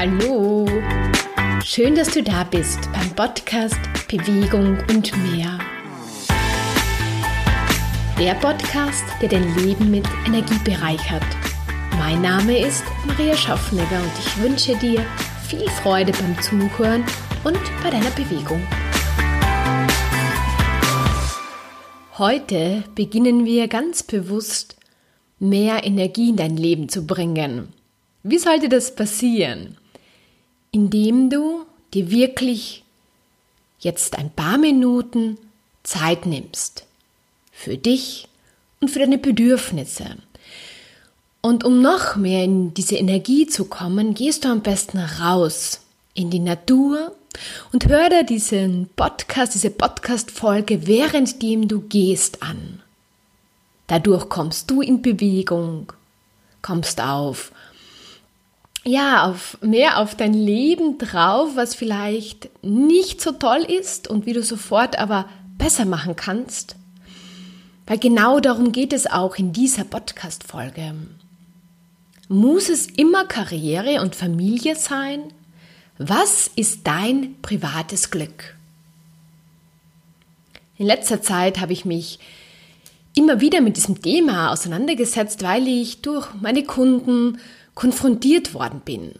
Hallo! Schön, dass du da bist beim Podcast Bewegung und mehr. Der Podcast, der dein Leben mit Energie bereichert. Mein Name ist Maria Schaffnegger und ich wünsche dir viel Freude beim Zuhören und bei deiner Bewegung. Heute beginnen wir ganz bewusst mehr Energie in dein Leben zu bringen. Wie sollte das passieren? Indem du dir wirklich jetzt ein paar Minuten Zeit nimmst. Für dich und für deine Bedürfnisse. Und um noch mehr in diese Energie zu kommen, gehst du am besten raus in die Natur und hör dir diesen Podcast, diese Podcast-Folge währenddem du gehst an. Dadurch kommst du in Bewegung, kommst auf, ja, auf mehr auf dein Leben drauf, was vielleicht nicht so toll ist und wie du sofort aber besser machen kannst. Weil genau darum geht es auch in dieser Podcast-Folge. Muss es immer Karriere und Familie sein? Was ist dein privates Glück? In letzter Zeit habe ich mich immer wieder mit diesem Thema auseinandergesetzt, weil ich durch meine Kunden konfrontiert worden bin.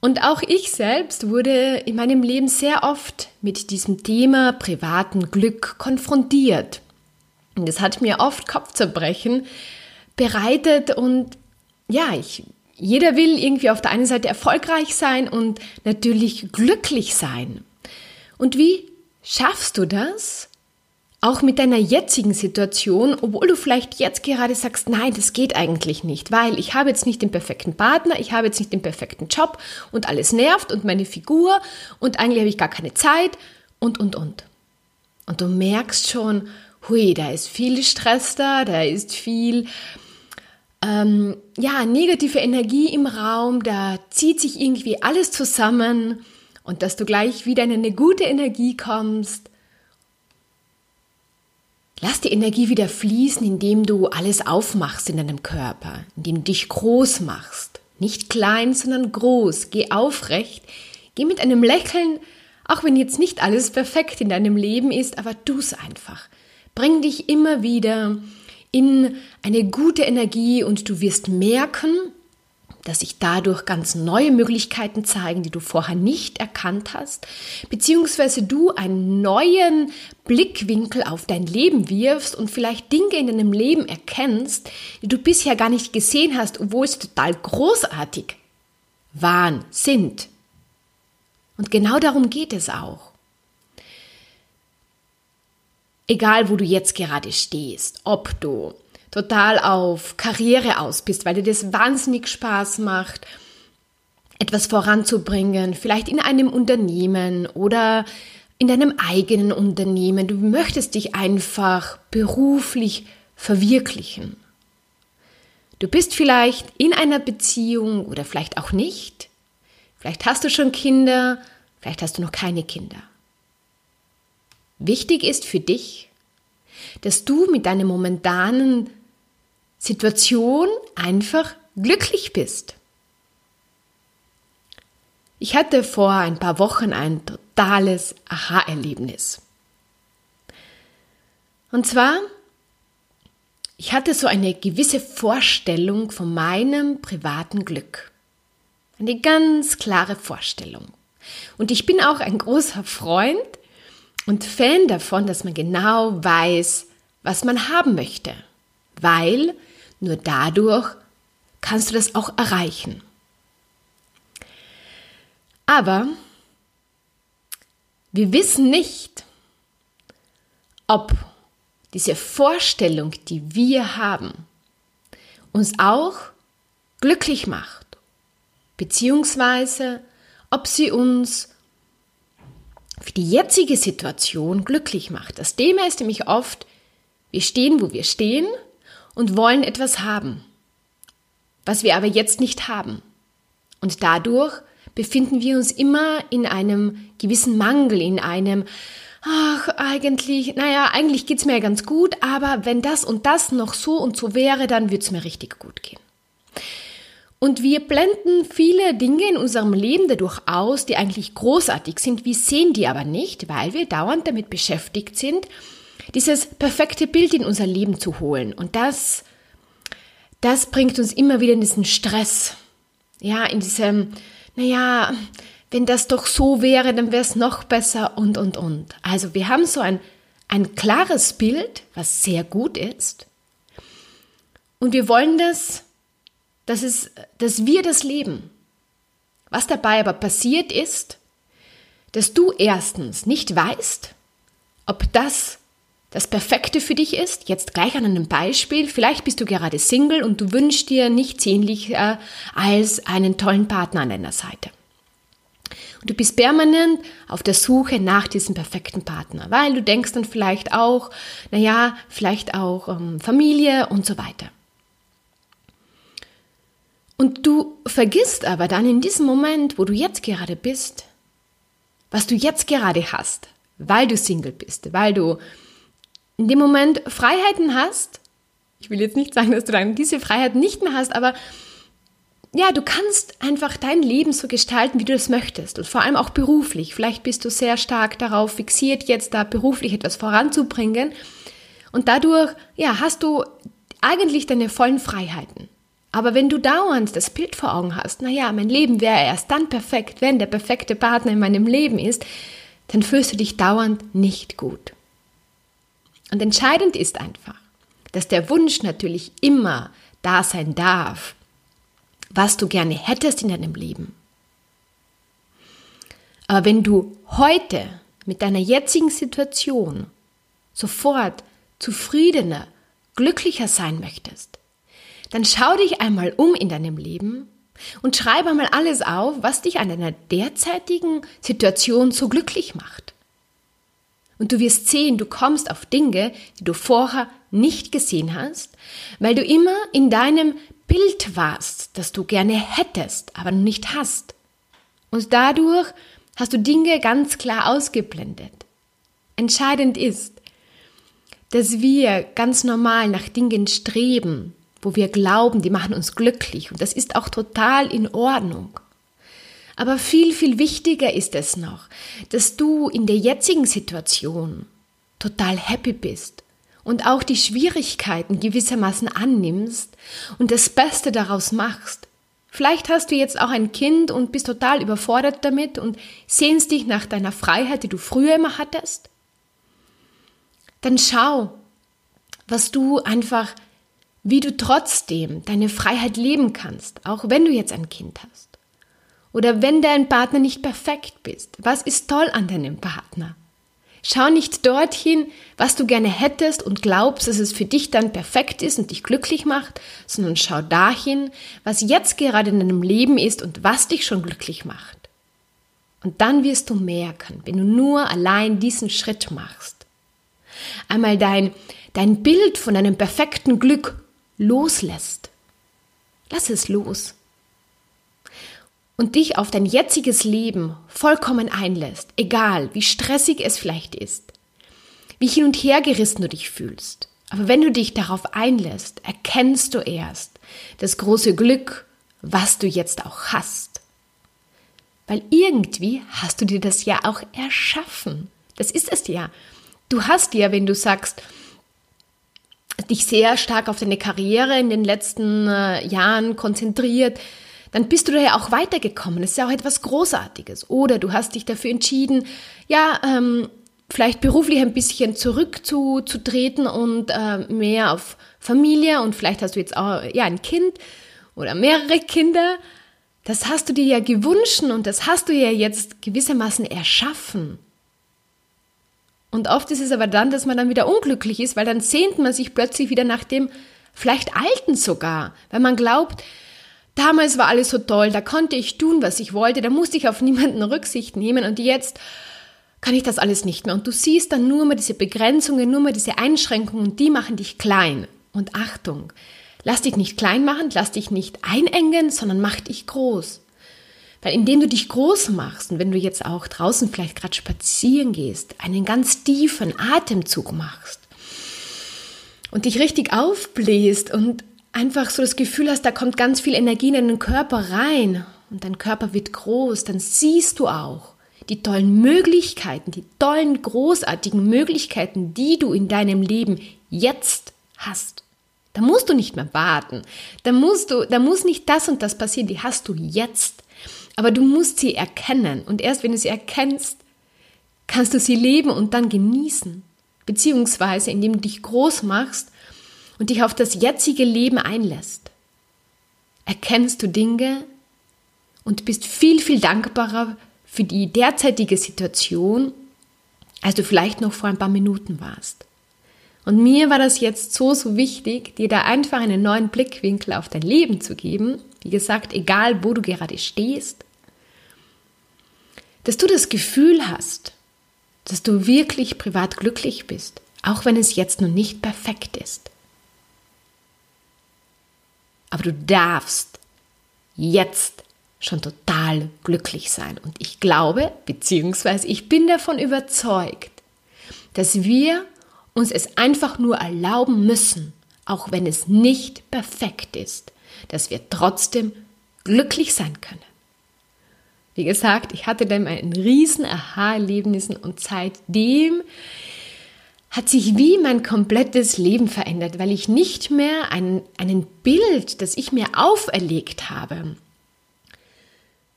Und auch ich selbst wurde in meinem Leben sehr oft mit diesem Thema privaten Glück konfrontiert. Und es hat mir oft Kopfzerbrechen bereitet und ja, ich jeder will irgendwie auf der einen Seite erfolgreich sein und natürlich glücklich sein. Und wie schaffst du das? Auch mit deiner jetzigen Situation, obwohl du vielleicht jetzt gerade sagst, nein, das geht eigentlich nicht, weil ich habe jetzt nicht den perfekten Partner, ich habe jetzt nicht den perfekten Job und alles nervt und meine Figur und eigentlich habe ich gar keine Zeit und, und, und. Und du merkst schon, hui, da ist viel Stress da, da ist viel ähm, ja, negative Energie im Raum, da zieht sich irgendwie alles zusammen und dass du gleich wieder in eine gute Energie kommst. Lass die Energie wieder fließen, indem du alles aufmachst in deinem Körper, indem du dich groß machst. Nicht klein, sondern groß. Geh aufrecht. Geh mit einem Lächeln, auch wenn jetzt nicht alles perfekt in deinem Leben ist, aber tu's einfach. Bring dich immer wieder in eine gute Energie und du wirst merken, dass sich dadurch ganz neue Möglichkeiten zeigen, die du vorher nicht erkannt hast, beziehungsweise du einen neuen Blickwinkel auf dein Leben wirfst und vielleicht Dinge in deinem Leben erkennst, die du bisher gar nicht gesehen hast, obwohl es total großartig waren, sind. Und genau darum geht es auch. Egal, wo du jetzt gerade stehst, ob du total auf Karriere aus bist, weil dir das wahnsinnig Spaß macht, etwas voranzubringen, vielleicht in einem Unternehmen oder in deinem eigenen Unternehmen. Du möchtest dich einfach beruflich verwirklichen. Du bist vielleicht in einer Beziehung oder vielleicht auch nicht. Vielleicht hast du schon Kinder, vielleicht hast du noch keine Kinder. Wichtig ist für dich, dass du mit deiner momentanen Situation einfach glücklich bist. Ich hatte vor ein paar Wochen ein totales Aha-Erlebnis. Und zwar, ich hatte so eine gewisse Vorstellung von meinem privaten Glück. Eine ganz klare Vorstellung. Und ich bin auch ein großer Freund und Fan davon, dass man genau weiß, was man haben möchte, weil nur dadurch kannst du das auch erreichen. Aber wir wissen nicht, ob diese Vorstellung, die wir haben, uns auch glücklich macht, beziehungsweise ob sie uns für die jetzige Situation glücklich macht. Das Thema ist nämlich oft, wir stehen, wo wir stehen und wollen etwas haben, was wir aber jetzt nicht haben. Und dadurch befinden wir uns immer in einem gewissen Mangel, in einem, ach, eigentlich, naja, eigentlich geht's mir ganz gut, aber wenn das und das noch so und so wäre, dann würde es mir richtig gut gehen. Und wir blenden viele Dinge in unserem Leben dadurch aus, die eigentlich großartig sind. Wir sehen die aber nicht, weil wir dauernd damit beschäftigt sind, dieses perfekte Bild in unser Leben zu holen. Und das, das bringt uns immer wieder in diesen Stress. Ja, in diesem, naja, wenn das doch so wäre, dann wäre es noch besser und, und, und. Also wir haben so ein, ein klares Bild, was sehr gut ist. Und wir wollen das dass, es, dass wir das leben. Was dabei aber passiert ist, dass du erstens nicht weißt, ob das das Perfekte für dich ist. Jetzt gleich an einem Beispiel. Vielleicht bist du gerade Single und du wünschst dir nichts ähnlicher als einen tollen Partner an deiner Seite. Und du bist permanent auf der Suche nach diesem perfekten Partner, weil du denkst dann vielleicht auch, naja, vielleicht auch ähm, Familie und so weiter. Und du vergisst aber dann in diesem Moment, wo du jetzt gerade bist, was du jetzt gerade hast, weil du Single bist, weil du in dem Moment Freiheiten hast. Ich will jetzt nicht sagen, dass du dann diese Freiheit nicht mehr hast, aber ja, du kannst einfach dein Leben so gestalten, wie du es möchtest und vor allem auch beruflich. Vielleicht bist du sehr stark darauf fixiert, jetzt da beruflich etwas voranzubringen und dadurch, ja, hast du eigentlich deine vollen Freiheiten. Aber wenn du dauernd das Bild vor Augen hast, naja, mein Leben wäre erst dann perfekt, wenn der perfekte Partner in meinem Leben ist, dann fühlst du dich dauernd nicht gut. Und entscheidend ist einfach, dass der Wunsch natürlich immer da sein darf, was du gerne hättest in deinem Leben. Aber wenn du heute mit deiner jetzigen Situation sofort zufriedener, glücklicher sein möchtest, dann schau dich einmal um in deinem Leben und schreibe einmal alles auf, was dich an deiner derzeitigen Situation so glücklich macht. Und du wirst sehen, du kommst auf Dinge, die du vorher nicht gesehen hast, weil du immer in deinem Bild warst, das du gerne hättest, aber nicht hast. Und dadurch hast du Dinge ganz klar ausgeblendet. Entscheidend ist, dass wir ganz normal nach Dingen streben, wo wir glauben, die machen uns glücklich. Und das ist auch total in Ordnung. Aber viel, viel wichtiger ist es noch, dass du in der jetzigen Situation total happy bist und auch die Schwierigkeiten gewissermaßen annimmst und das Beste daraus machst. Vielleicht hast du jetzt auch ein Kind und bist total überfordert damit und sehnst dich nach deiner Freiheit, die du früher immer hattest. Dann schau, was du einfach wie du trotzdem deine Freiheit leben kannst, auch wenn du jetzt ein Kind hast. Oder wenn dein Partner nicht perfekt bist. Was ist toll an deinem Partner? Schau nicht dorthin, was du gerne hättest und glaubst, dass es für dich dann perfekt ist und dich glücklich macht, sondern schau dahin, was jetzt gerade in deinem Leben ist und was dich schon glücklich macht. Und dann wirst du merken, wenn du nur allein diesen Schritt machst. Einmal dein, dein Bild von einem perfekten Glück loslässt. Lass es los. Und dich auf dein jetziges Leben vollkommen einlässt, egal wie stressig es vielleicht ist, wie hin und her gerissen du dich fühlst. Aber wenn du dich darauf einlässt, erkennst du erst das große Glück, was du jetzt auch hast. Weil irgendwie hast du dir das ja auch erschaffen. Das ist es ja. Du hast ja, wenn du sagst, dich sehr stark auf deine Karriere in den letzten äh, Jahren konzentriert, dann bist du da ja auch weitergekommen. Das ist ja auch etwas Großartiges. Oder du hast dich dafür entschieden, ja, ähm, vielleicht beruflich ein bisschen zurückzutreten und äh, mehr auf Familie und vielleicht hast du jetzt auch ja, ein Kind oder mehrere Kinder. Das hast du dir ja gewünscht und das hast du ja jetzt gewissermaßen erschaffen. Und oft ist es aber dann, dass man dann wieder unglücklich ist, weil dann sehnt man sich plötzlich wieder nach dem vielleicht Alten sogar, weil man glaubt, damals war alles so toll, da konnte ich tun, was ich wollte, da musste ich auf niemanden Rücksicht nehmen und jetzt kann ich das alles nicht mehr. Und du siehst dann nur mal diese Begrenzungen, nur mal diese Einschränkungen und die machen dich klein. Und Achtung, lass dich nicht klein machen, lass dich nicht einengen, sondern mach dich groß. Weil indem du dich groß machst und wenn du jetzt auch draußen vielleicht gerade spazieren gehst, einen ganz tiefen Atemzug machst und dich richtig aufbläst und einfach so das Gefühl hast, da kommt ganz viel Energie in deinen Körper rein und dein Körper wird groß, dann siehst du auch die tollen Möglichkeiten, die tollen, großartigen Möglichkeiten, die du in deinem Leben jetzt hast. Da musst du nicht mehr warten. Da musst du, da muss nicht das und das passieren. Die hast du jetzt. Aber du musst sie erkennen. Und erst wenn du sie erkennst, kannst du sie leben und dann genießen. Beziehungsweise indem du dich groß machst und dich auf das jetzige Leben einlässt. Erkennst du Dinge und bist viel, viel dankbarer für die derzeitige Situation, als du vielleicht noch vor ein paar Minuten warst. Und mir war das jetzt so, so wichtig, dir da einfach einen neuen Blickwinkel auf dein Leben zu geben. Wie gesagt, egal wo du gerade stehst, dass du das Gefühl hast, dass du wirklich privat glücklich bist, auch wenn es jetzt noch nicht perfekt ist. Aber du darfst jetzt schon total glücklich sein. Und ich glaube, beziehungsweise ich bin davon überzeugt, dass wir uns es einfach nur erlauben müssen, auch wenn es nicht perfekt ist, dass wir trotzdem glücklich sein können. Wie gesagt, ich hatte dann ein riesen Aha-Erlebnissen und seitdem hat sich wie mein komplettes Leben verändert, weil ich nicht mehr ein, einen Bild, das ich mir auferlegt habe,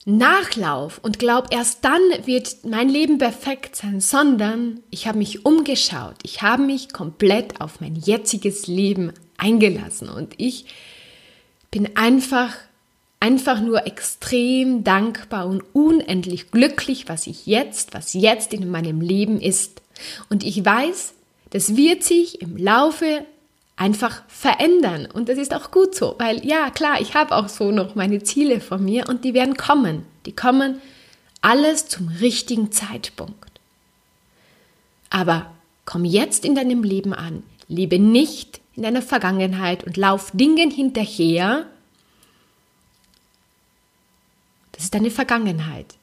Nachlauf und glaub, erst dann wird mein Leben perfekt sein, sondern ich habe mich umgeschaut. Ich habe mich komplett auf mein jetziges Leben eingelassen und ich bin einfach einfach nur extrem dankbar und unendlich glücklich, was ich jetzt, was jetzt in meinem Leben ist. Und ich weiß, das wird sich im Laufe einfach verändern. Und das ist auch gut so, weil ja, klar, ich habe auch so noch meine Ziele von mir und die werden kommen. Die kommen alles zum richtigen Zeitpunkt. Aber komm jetzt in deinem Leben an. Lebe nicht in deiner Vergangenheit und lauf Dingen hinterher. Das ist deine Vergangenheit.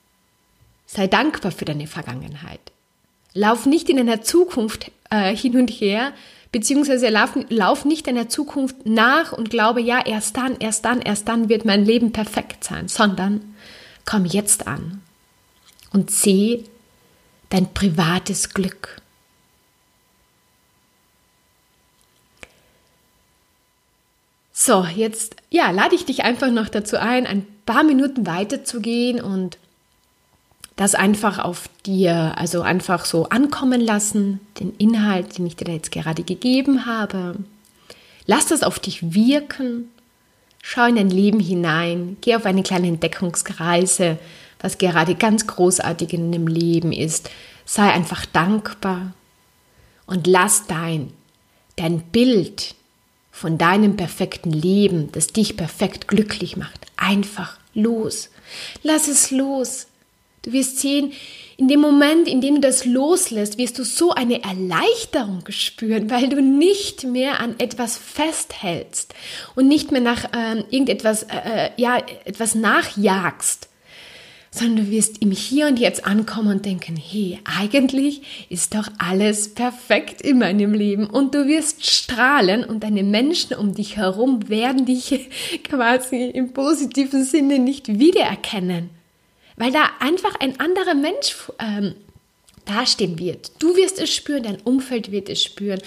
Sei dankbar für deine Vergangenheit. Lauf nicht in deiner Zukunft äh, hin und her, beziehungsweise lauf, lauf nicht in der Zukunft nach und glaube, ja, erst dann, erst dann, erst dann wird mein Leben perfekt sein, sondern komm jetzt an und seh dein privates Glück. So, jetzt ja, lade ich dich einfach noch dazu ein, ein paar Minuten weiterzugehen und das einfach auf dir, also einfach so ankommen lassen, den Inhalt, den ich dir jetzt gerade gegeben habe. Lass das auf dich wirken. Schau in dein Leben hinein. Geh auf eine kleine Entdeckungsreise, was gerade ganz großartig in deinem Leben ist. Sei einfach dankbar und lass dein, dein Bild von deinem perfekten Leben, das dich perfekt glücklich macht, einfach los. Lass es los. Du wirst sehen, in dem Moment, in dem du das loslässt, wirst du so eine Erleichterung spüren, weil du nicht mehr an etwas festhältst und nicht mehr nach ähm, irgendetwas, äh, äh, ja, etwas nachjagst, sondern du wirst im Hier und Jetzt ankommen und denken, hey, eigentlich ist doch alles perfekt in meinem Leben. Und du wirst strahlen und deine Menschen um dich herum werden dich quasi im positiven Sinne nicht wiedererkennen weil da einfach ein anderer Mensch ähm, dastehen wird. Du wirst es spüren, dein Umfeld wird es spüren.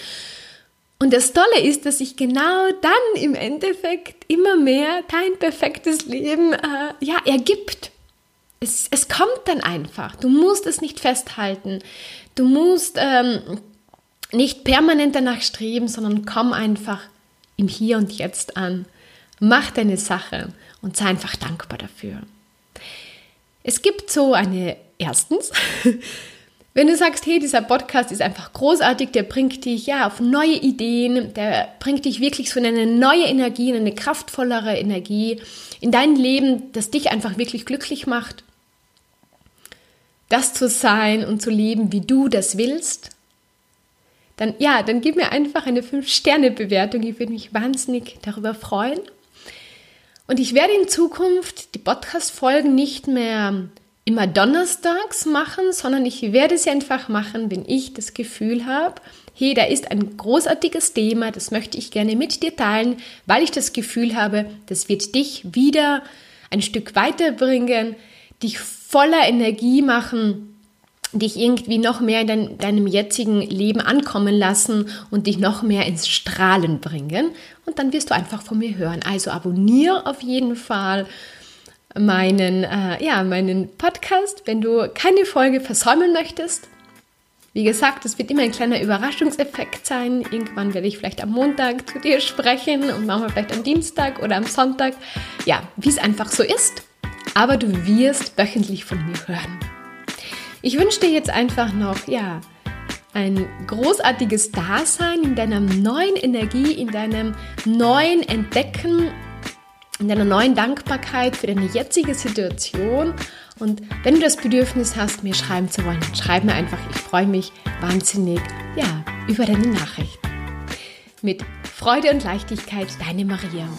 Und das Tolle ist, dass sich genau dann im Endeffekt immer mehr dein perfektes Leben äh, ja, ergibt. Es, es kommt dann einfach. Du musst es nicht festhalten. Du musst ähm, nicht permanent danach streben, sondern komm einfach im Hier und Jetzt an. Mach deine Sache und sei einfach dankbar dafür. Es gibt so eine, erstens, wenn du sagst, hey, dieser Podcast ist einfach großartig, der bringt dich ja auf neue Ideen, der bringt dich wirklich so in eine neue Energie, in eine kraftvollere Energie in dein Leben, das dich einfach wirklich glücklich macht. Das zu sein und zu leben, wie du das willst, dann ja, dann gib mir einfach eine 5-Sterne-Bewertung. Ich würde mich wahnsinnig darüber freuen. Und ich werde in Zukunft die Podcast-Folgen nicht mehr immer donnerstags machen, sondern ich werde sie einfach machen, wenn ich das Gefühl habe, hey, da ist ein großartiges Thema, das möchte ich gerne mit dir teilen, weil ich das Gefühl habe, das wird dich wieder ein Stück weiterbringen, dich voller Energie machen, dich irgendwie noch mehr in dein, deinem jetzigen Leben ankommen lassen und dich noch mehr ins Strahlen bringen. Und dann wirst du einfach von mir hören. Also abonniere auf jeden Fall meinen, äh, ja, meinen Podcast, wenn du keine Folge versäumen möchtest. Wie gesagt, es wird immer ein kleiner Überraschungseffekt sein. Irgendwann werde ich vielleicht am Montag zu dir sprechen und manchmal vielleicht am Dienstag oder am Sonntag. Ja, wie es einfach so ist. Aber du wirst wöchentlich von mir hören. Ich wünsche dir jetzt einfach noch, ja, ein großartiges Dasein in deiner neuen Energie, in deinem neuen Entdecken, in deiner neuen Dankbarkeit für deine jetzige Situation. Und wenn du das Bedürfnis hast, mir schreiben zu wollen, dann schreib mir einfach. Ich freue mich wahnsinnig, ja, über deine Nachrichten. Mit Freude und Leichtigkeit, deine Maria.